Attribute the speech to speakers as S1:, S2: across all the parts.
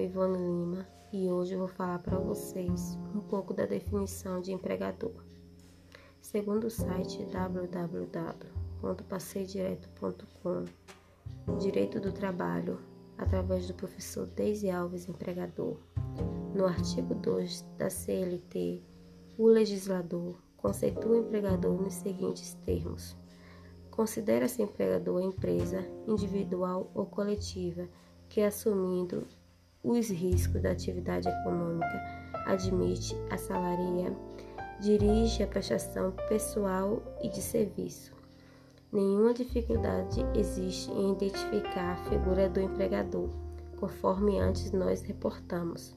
S1: Ivone Lima e hoje vou falar para vocês um pouco da definição de empregador. Segundo o site www.passeidireto.com, Direito do Trabalho, através do professor Deise Alves, empregador, no artigo 2 da CLT, o legislador conceitua o empregador nos seguintes termos: considera-se empregador a empresa individual ou coletiva que, assumindo os riscos da atividade econômica, admite, assalaria, dirige a prestação pessoal e de serviço. Nenhuma dificuldade existe em identificar a figura do empregador, conforme antes nós reportamos,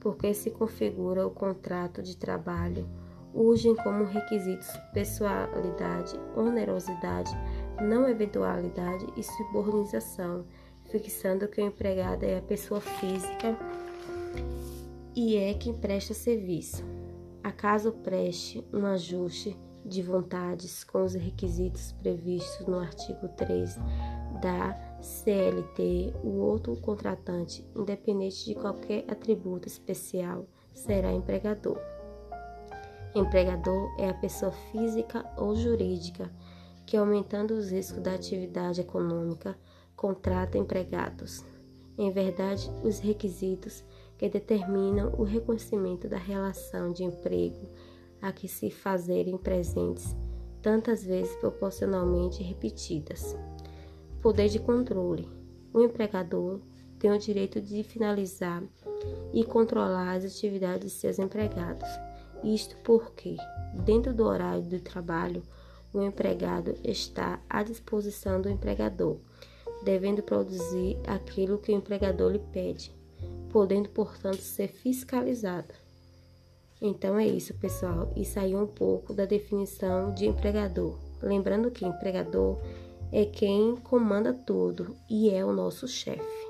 S1: porque se configura o contrato de trabalho, urgem como requisitos pessoalidade, onerosidade, não eventualidade e subordinação fixando que o empregado é a pessoa física e é quem presta serviço. Acaso preste um ajuste de vontades com os requisitos previstos no artigo 3 da CLT, o outro contratante, independente de qualquer atributo especial, será empregador. Empregador é a pessoa física ou jurídica que, aumentando os riscos da atividade econômica, contrata empregados. Em verdade, os requisitos que determinam o reconhecimento da relação de emprego a que se fazerem presentes, tantas vezes proporcionalmente repetidas. Poder de controle. O empregador tem o direito de finalizar e controlar as atividades de seus empregados. Isto porque, dentro do horário do trabalho, o empregado está à disposição do empregador devendo produzir aquilo que o empregador lhe pede, podendo, portanto, ser fiscalizada. Então é isso, pessoal. Aí é um pouco da definição de empregador. Lembrando que empregador é quem comanda tudo e é o nosso chefe.